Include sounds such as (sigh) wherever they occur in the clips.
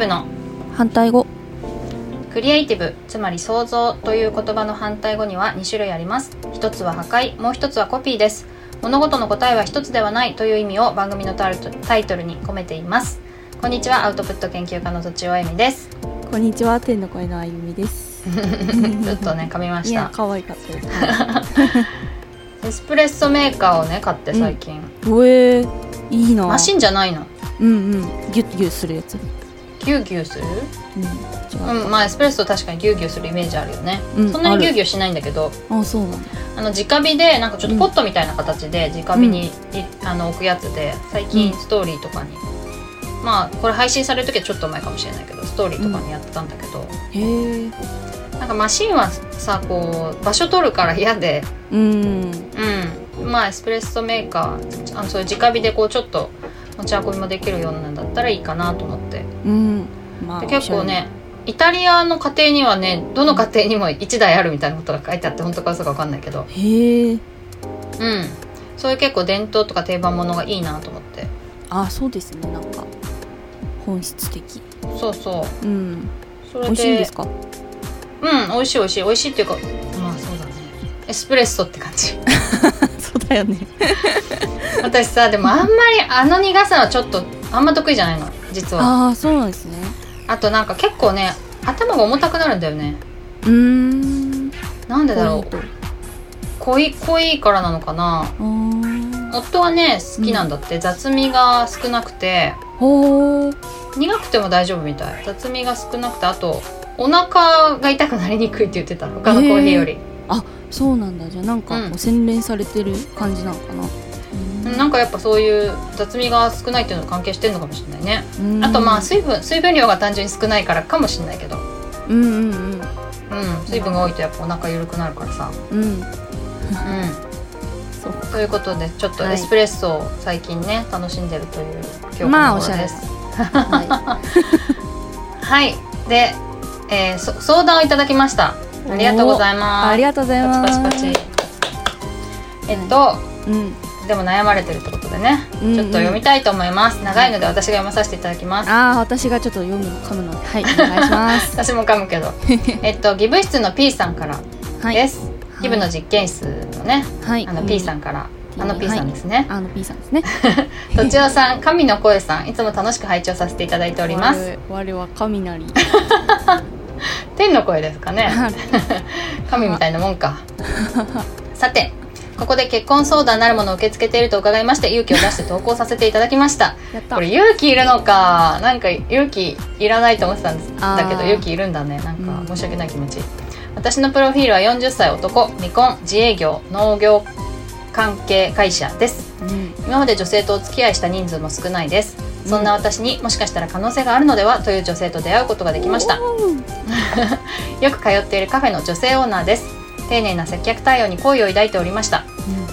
ブの。反対語。クリエイティブつまり創造という言葉の反対語には2種類あります。一つは破壊もう一つはコピーです。物事の答えは一つではないという意味を番組のタイトタイトルに込めています。こんにちはアウトプット研究家のとちおえみです。こんにちは天の声のあゆみです。(laughs) ちょっとね噛みました。いや可愛かったです。(laughs) エスプレッソメーカーをね買って最近、うえいいな。マシンじゃないの？うんうん。ギュッギュッするやつギュウギュウする？うん。まあエスプレッソ確かにギュウギュウするイメージあるよね、うんそんなにギュウギュウしないんだけど。あそうなんだ。あの直火でなんかちょっとポットみたいな形で直火に、いあの置くやつで最近うん。ストーリーとかに、まあこれ配信される時はちょっと前かもしれないけどストーリーとかにやってたんだけど、へえ。なんかマシンはさこう場所取るから嫌で。うん。うん。まあエスプレッソメーカーあのそういう直火でこうちょっと持ち運びもできるようなんだったらいいかなと思ってうん。まあで結構ねイタリアの家庭にはねどの家庭にも1台あるみたいなことが書いてあって本当か嘘か分かんないけど。へえうん。そういう結構伝統とか定番ものがいいなと思って。あそうですねなんか。本質的。そうそう。うん。それで美味しいんですか？うん美味しい美味しい。美味しいっていうかまあそうだね。エスプレッソって感じ。(laughs) そうだよね。(laughs) 私さでもあんまりあの苦さはちょっとあんま得意じゃないの実は。ああそうなんですね。あとなんか結構ね頭が重たくなるんだよね。うーん。なんでだろう。こ濃い濃いからなのかな。夫はね好きなんだって、雑味が少なくて。苦くても大丈夫みたい。雑味が少なくてあとお腹が痛くなりにくいって言ってた他のコーヒーより、そうなんだ。じゃあなんかこうん。う洗練されてる感じなのかな、なんかやっぱそういう雑味が少ないっていうのと関係してるのかもしれないね、うん。あとまあ水分水分量が単純に少ないからかもしれないけど。うんうんうん。水分が多いとやっぱお腹緩くなるからさ。うん。うん。うんそうということでちょっとはい。エスプレッソを最近ね楽しんでるという今日こまあおしゃれ。ですははい。で、えーそ相談をいただきました。ありがとうございいます。ありがとうございます。パチパチパチ。えっと、うんでも悩まれてるってことでね、うんうん。ちょっと読みたいと思います。長いので私が読まさせていただきます。ああ私がちょっと読むの噛むの。ではいお願いします。(laughs) 私も噛むけど。(laughs) えっとギブ室の P さんからはいです、はい。ギブの実験室のねはい。あの P さんから、うん。あの P さんですね、あの P さんですね。(laughs) とちおさん神の声さん。いつも楽しく拝聴させていただいております。我は雷天の声ですかね。神みたいなもんか。さてここで結婚相談なるものを受け付けていると伺いまして勇気を出して投稿させていただきました。これ勇気いるのかなんか勇気いらないと思ってたんだけど勇気いるんだね。なんかうん。申し訳ない気持ち、私のプロフィールは40歳男。未婚。自営業。農業。関係会社です。うん。今まで女性とお付き合いした人数も少ないです。そんな私にもしかしたら可能性があるのでは？という女性と出会うことができました。(laughs) よく通っているカフェの女性オーナーです丁寧な接客対応に好意を抱いておりました。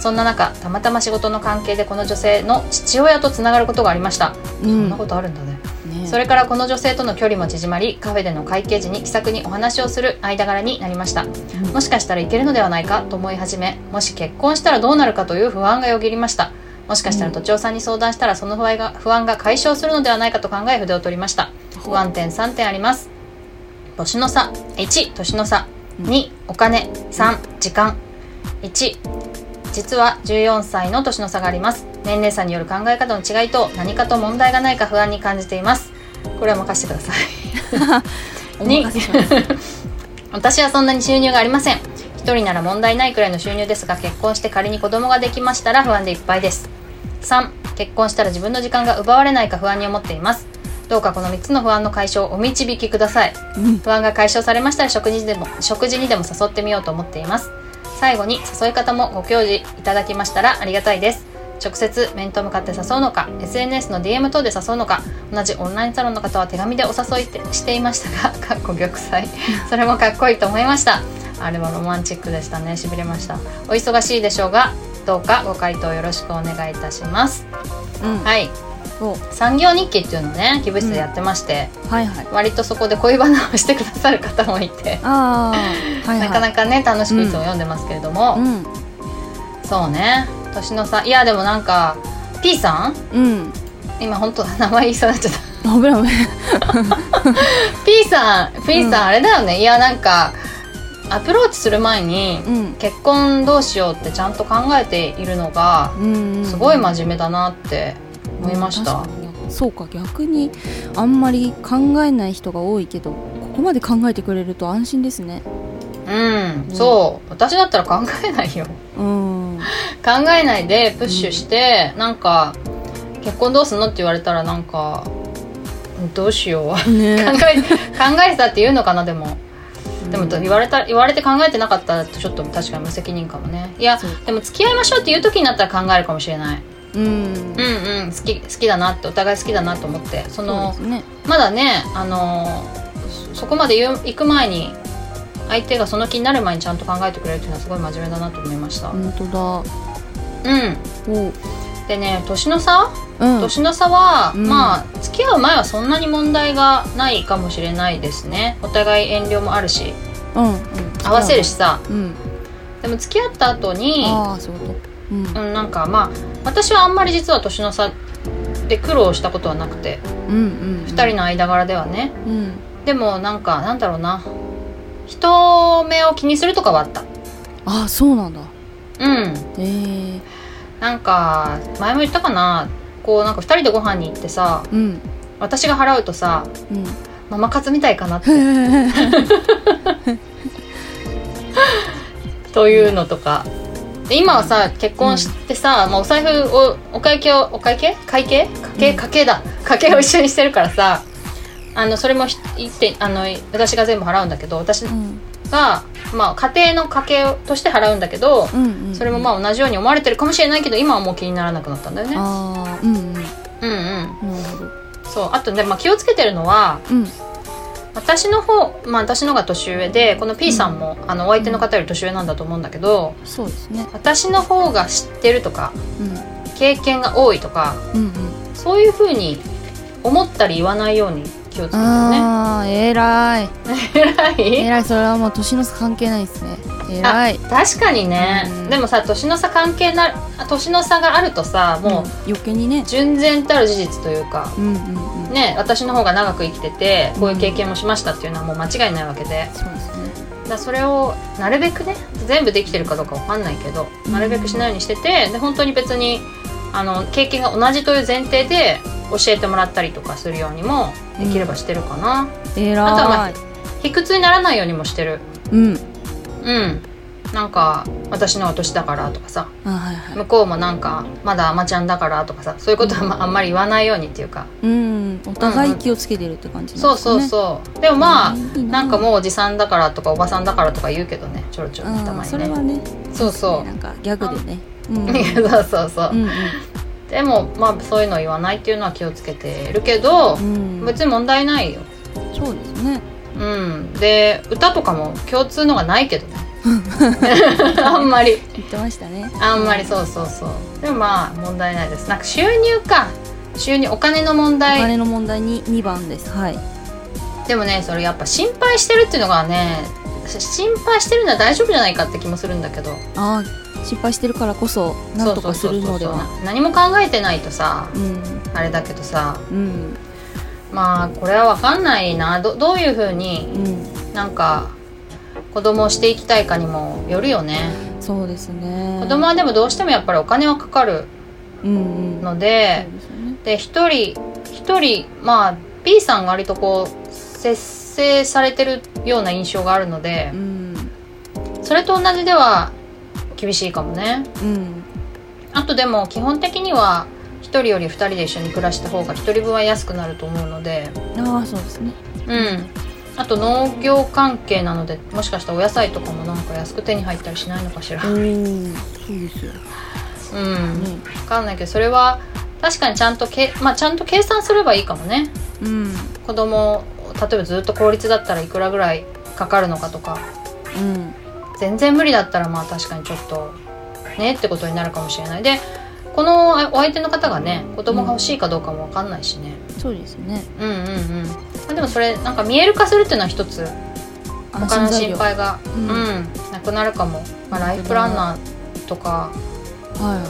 そんな中たまたま仕事の関係でこの女性の父親とつながることがありました、うん。そんなことあるんだね。ねそれからこの女性との距離も縮まりカフェでの会計時に気さくにお話をする間柄になりました。もしかしたらいけるのではないかと思い始めもし結婚したらどうなるかという不安がよぎりました。もしかしたら都庁さんに相談したらその不安が不安が解消するのではないかと考え筆を取りました。不安点3点あります。年の差。1年の差2お金3時間。1実は14歳の年の差があります。年齢差による考え方の違いと何かと問題がないか不安に感じています。これは任せてください。(laughs) お任せします。私はそんなに収入がありません。一人なら問題ないくらいの収入ですが結婚して仮に子供ができましたら不安でいっぱいです。3結婚したら自分の時間が奪われないか不安に思っていますどうかこの3つの不安の解消をお導きください。うん。不安が解消されましたら食事にでも食事にでも誘ってみようと思っています。最後に誘い方もご教示いただきましたらありがたいです。直接面と向かって誘うのか SNS の DM 等で誘うのか同じオンラインサロンの方は手紙でお誘いしていましたが (laughs) かっこ玉砕それもかっこいいと思いました。あれはロマンチックでしたね。しびれました。お忙しいでしょうがどうかご回答よろしくお願いいたします。うん。はい産業日記っていうのをねギブ室でやってまして、はいはい。割とそこで恋バナをしてくださる方もいて。はいはい。なかなかね楽しくいつも読んでますけれども、うん。そうね。年の差。いやでもなんか P さん？うん。今本当名前言いそうになっちゃった。危ない危ない。P さん P さんあれだよね、いやなんかアプローチする前に、うん。結婚どうしようってちゃんと考えているのがうん。すごい真面目だなって思いました、そうか逆にあんまり考えない人が多いけどここまで考えてくれると安心ですね。うん、そう私だったら考えないよ。うん。考えないでプッシュして、なんか結婚どうすんのって言われたらなんかどうしよう。(laughs) 考ねえ考えてたって言うのかなでも。でも言われた言われて考えてなかったらちょっと確かに無責任かもね。いやでも付き合いましょうっていう時になったら考えるかもしれないうん。うんうん。好き好きだなってお互い好きだなと思って。そのね。まだねあのそそこまで行く前に相手がその気になる前にちゃんと考えてくれるっていうのはすごい真面目だなと思いました、本当だ。うん。お。でね年の差？うん。年の差は、うん。まあ付き合う前はそんなに問題がないかもしれないですね。お互い遠慮もあるしうんうん。合わせるしさ。うん。でも付き合った後にああそういうこと。うん。うん、なんかまあ私はあんまり実は年の差で苦労したことはなくてうんうん2人の間柄ではね。うん。でもなんかなんだろうな。人目を気にするとかはあった。ああそうなんだ。うん。ええなんか前も言ったかな。こうなんか2人でご飯に行ってさうん。私が払うとさうん。ママ活みたいかなって。(laughs) というのとかで今はさ結婚してさ、まあ、お財布をお会計をお会計？会計家計家計だ。家計を一緒にしてるからさあのそれもひ一点あの私が全部払うんだけど私うん。が、まあ、家庭の家計として払うんだけどうんうんそれもまあ同じように思われてるかもしれないけど今はもう気にならなくなったんだよね。うんうん。うんうん。そう。あとね、まあ、気をつけてるのはうん私の方まあ私のが年上でこの P さんも、あのお相手の方より年上なんだと思うんだけどそうですね。私の方が知ってるとかうん。経験が多いとかうんうん。そういうふうに思ったり言わないように気をつけてるね。ああ (laughs) 偉い。偉い。偉いそれはもう年の差関係ないですね。偉い。確かにね、うん。でもさ年の差関係な年の差があるとさもう余計にね。純然たる事実というか、うんうんうん。ね私の方が長く生きててこういう経験もしましたっていうのはもう間違いないわけで。そうですね。だそれをなるべくね全部できてるかどうかわかんないけど、うん。なるべくしないようにしててで本当に別にあの経験が同じという前提で教えてもらったりとかするようにもできればしてるかな、偉いあとはまあ卑屈にならないようにもしてる。うん。うん。なんか私のは年だからとかさ。あはいはい。向こうもなんかまだ甘ちゃんだからとかさ。そういうことはまああんまり言わないようにっていうか、うん。お互い気をつけてるって感じなんですかね。そうそうそう。でもまあ、な。んかもうおじさんだからとかおばさんだからとか言うけどね。ちょろちょろたうんまにね。それはね。そうそう。なんかギャグでね。うん。(laughs) そうそうそう、うんでもまあそういうの言わないっていうのは気をつけてるけどう、ん。別に問題ないよ。そうですね。うん。で歌とかも共通のがないけどね。(laughs) あんまり。言ってましたね。あんまりそうそうそう。でもまあ問題ないです。なんか収入か。収入お金の問お題金の問題に2番です。はい。でもねそれやっぱ心配してるっていうのがね心配してるのは大丈夫じゃないかって気もするんだけど。ああ失敗してるからこそなんとかするのでは。そうそうそうそう何も考えてないとさうん。あれだけどさ。うん。まあこれは分かんないな。どどういうふうにうん。なんか子供をしていきたいかにもよるよね。そうですね。子供はでもどうしてもやっぱりお金はかかるうんうん。うでですよね。で一人一人まあ B さんが割とこう節制されてるような印象があるのでうん。それと同じでは厳しいかもね。うん。あとでも基本的には1人より2人で一緒に暮らした方が1人分は安くなると思うので。ああそうですね。うん。あと農業関係なのでもしかしたらお野菜とかもなんか安く手に入ったりしないのかしら。うん。そうですよ。分ね。かんないけどそれは確かにちゃんとけ、まあ、ちゃんと計算すればいいかもね。うん。子供例えばずっと公立だったらいくらぐらいかかるのかとか。うん全然無理だったらまあ確かにちょっとねってことになるかもしれない。でこのあお相手の方がね子供が欲しいかどうかも分かんないしね、そうですね。うん、うんうん。まあでもそれなんか見える化するっていうのは一つ他の心配がううん。ん、なくなるかも、まあ、ライフプランナーとかは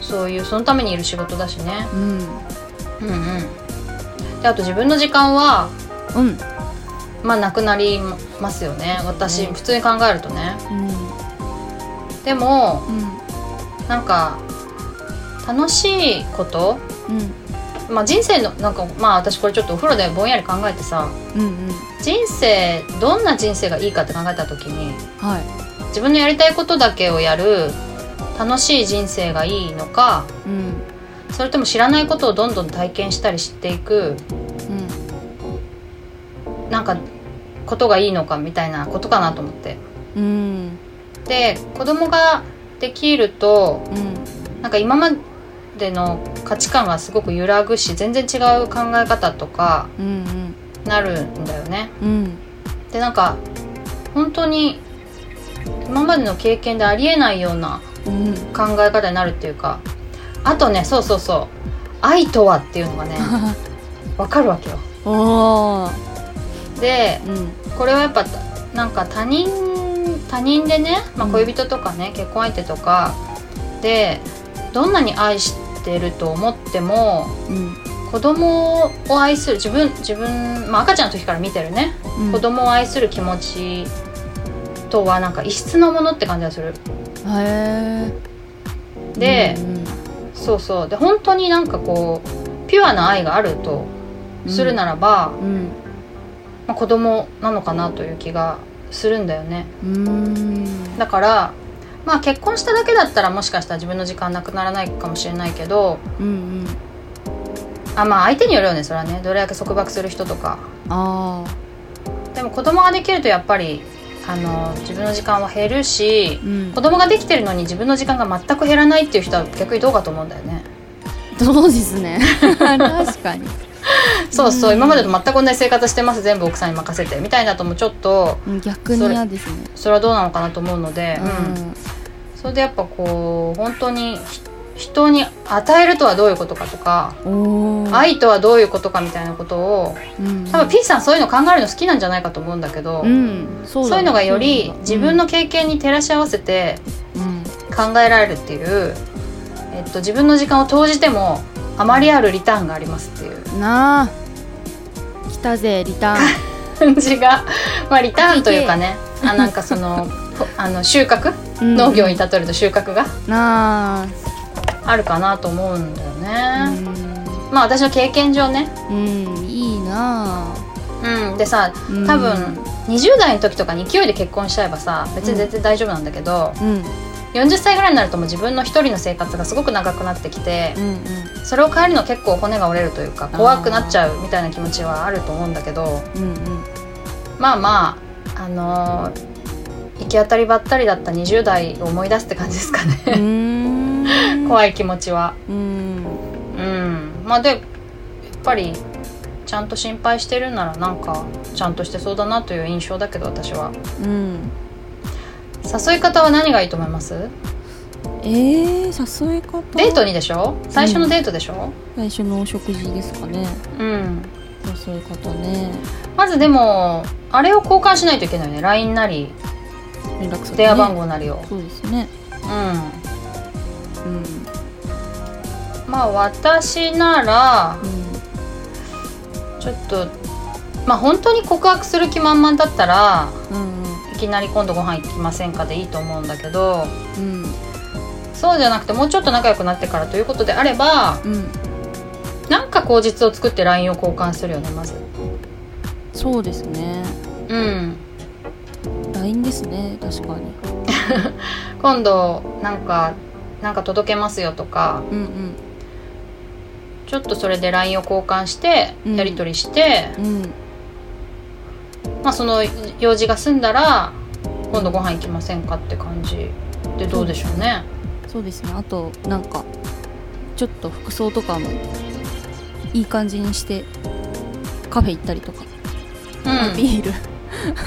そういうそのためにいる仕事だしね。いうん。うんうん。であと自分の時間はうんまあなくなりますよね。私、うん。普通に考えるとね。うん。でもうんなんか楽しいこと？うん。まあ人生のなんかまあ私これちょっとお風呂でぼんやり考えてさうんうん。人生どんな人生がいいかって考えた時にはい。自分のやりたいことだけをやる楽しい人生がいいのかうん。それとも知らないことをどんどん体験したり知っていくなんかことがいいのかみたいなことかなと思って。うん。うんで子供ができるとうん。なんか今までの価値観がすごく揺らぐし全然違う考え方とかうんなるんだよね。うん。でなんか本当に今までの経験でありえないようなうん。考え方になるっていうかあとねそうそうそう愛とはっていうのがね (laughs) わかるわけよでうん。これはやっぱなんか他人他人でね、まあ、うん。恋人とかね、結婚相手とかでどんなに愛してると思ってもうん。子供を愛する自分自分、まあ、赤ちゃんの時から見てるね、うん。子供を愛する気持ちとはなんか異質のものって感じがする。へえで、うん。そうそう。で本当になんかこうピュアな愛があるとするならば、うんまあ、子供なのかなという気がするんだよね。うん。だからまあ結婚しただけだったらもしかしたら自分の時間なくならないかもしれないけどうんあまあ相手によるよねそれはね。どれだけ束縛する人とか。あでも子供ができるとやっぱりあの自分の時間は減るしあうん。子供ができてるのに自分の時間が全く減らないっていう人は逆にどうかと思うんだよね。(laughs) そうですね。(laughs) 確かにそうそう、うん今までと全く同じ生活してます。全部奥さんに任せてみたいなともちょっとうん逆に嫌ですね。それはどうなのかなと思うので、ううん。それでやっぱこう本当にひ人に与えるとはどういうことかとか、愛とはどういうことかみたいなことをうん。多分 P さんそういうの考えるの好きなんじゃないかと思うんだけど、うんそうだそういうのがより自分の経験に照らし合わせてうん。考えられるっていう、えっと、自分の時間を投じてもあまりあるリターンがありますっていう。うんなあ。来たぜリター感じが、まあ、リターンというかね。あなんかそのほあの収穫？ン農業に例えると収穫が？なあ。あるかなと思うんだようね。ん。まあ私の経験上ね、うんいいなうん、でさうん。多分20代の時とかに勢いで結婚しちゃえばさ別に全然大丈夫なんだけど、うん40歳ぐらいになるともう自分の一人の生活がすごく長くなってきてうんうん。それを変えるの結構骨が折れるというか怖くなっちゃうみたいな気持ちはあると思うんだけどうんまあまああのー行き当たりばったりだった20代を思い出すって感じですかうねん。(laughs) 怖い気持ちは。うん。うん。まあでやっぱりちゃんと心配してるならなんかちゃんとしてそうだなという印象だけど私は。うん誘い方は何がいいと思います？えー、誘い方？デートにでしょ？最初のデートでしょ？最初のお食事ですかね。うん、誘い方ね。まずでもあれを交換しないといけないよね。LINE なり連絡先、ね、電話番号なりを、そうですね。ううん。んまあ私ならちょっとまあ本当に告白する気満々だったらうん。いきなり今度ご飯行きませんかでいいと思うんだけどうん。そうじゃなくてもうちょっと仲良くなってからということであればうん。なんか口実を作って LINE を交換するよねまず。そうですね。うん。LINE ですね確かに。(laughs) 今度なんかなんか届けますよとかうんちょっとそれで LINE を交換してうん。やり取りして、うんうんまあその用事が済んだら今度ご飯行きませんかって感じ。でどうでしょうね。そうですね。あとなんかちょっと服装とかもいい感じにしてカフェ行ったりとか、うん。ビール。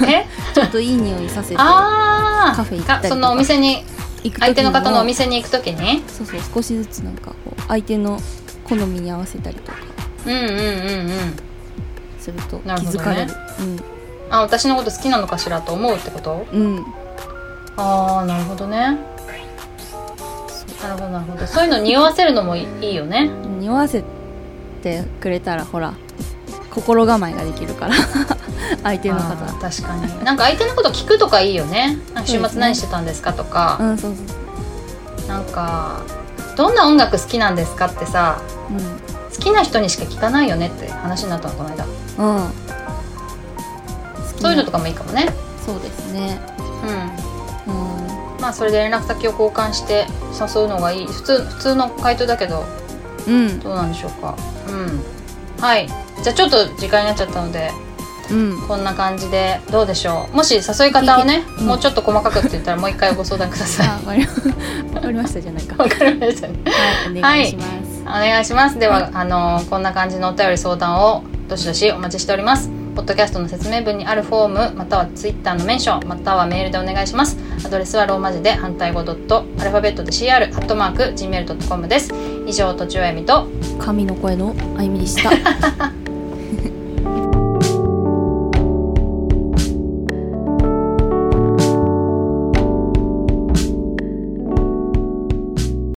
え？(laughs) ちょっといい匂いさせて。ああカフェ行ったりとか。そのお店に行く時相手の方のおも店に行く時にそうそう。少しずつなんかこう相手の好みに合わせたりとか。うんうんうんうん。すると気づかれるあ私のこと好きなのかしらと思うってこと？うん。うんああなるほどね。なるほどなるほど。そういうの匂わせるのもいいよね。匂わせてくれたらほら心構えができるから (laughs) 相手の方。確かに。なんか相手のこと聞くとかいいよね。なんか週末何してたんですかとか、うんそうそなんかどんな音楽好きなんですかってさう好きな人にしか聞かないよねって話になったのこの間。うんうんそういうのとかもいいかもね。そうですね。うん。うん。まあそれで連絡先を交換して誘うのがいい。普通普通の回答だけどうん。どうなんでしょうか。うん。はい。じゃあちょっと時間になっちゃったのでうん。こんな感じでどうでしょう。もし誘い方をね、うん。もうちょっと細かくって言ったらもう一回ご相談ください。(laughs) あわかりました。じゃないか。わかりましたね。はいお願いします、お願いします。では、あのこんな感じのお便り相談をどしどしお待ちしておりますポッドキャストの説明文にあるフォームまたはツイッターのメンションまたはメールでお願いします。アドレスはローマ字で反対語ドットアルファベットで CR アットマーク Gmail.com です。以上とちおやみと神の声のあゆみでした (laughs)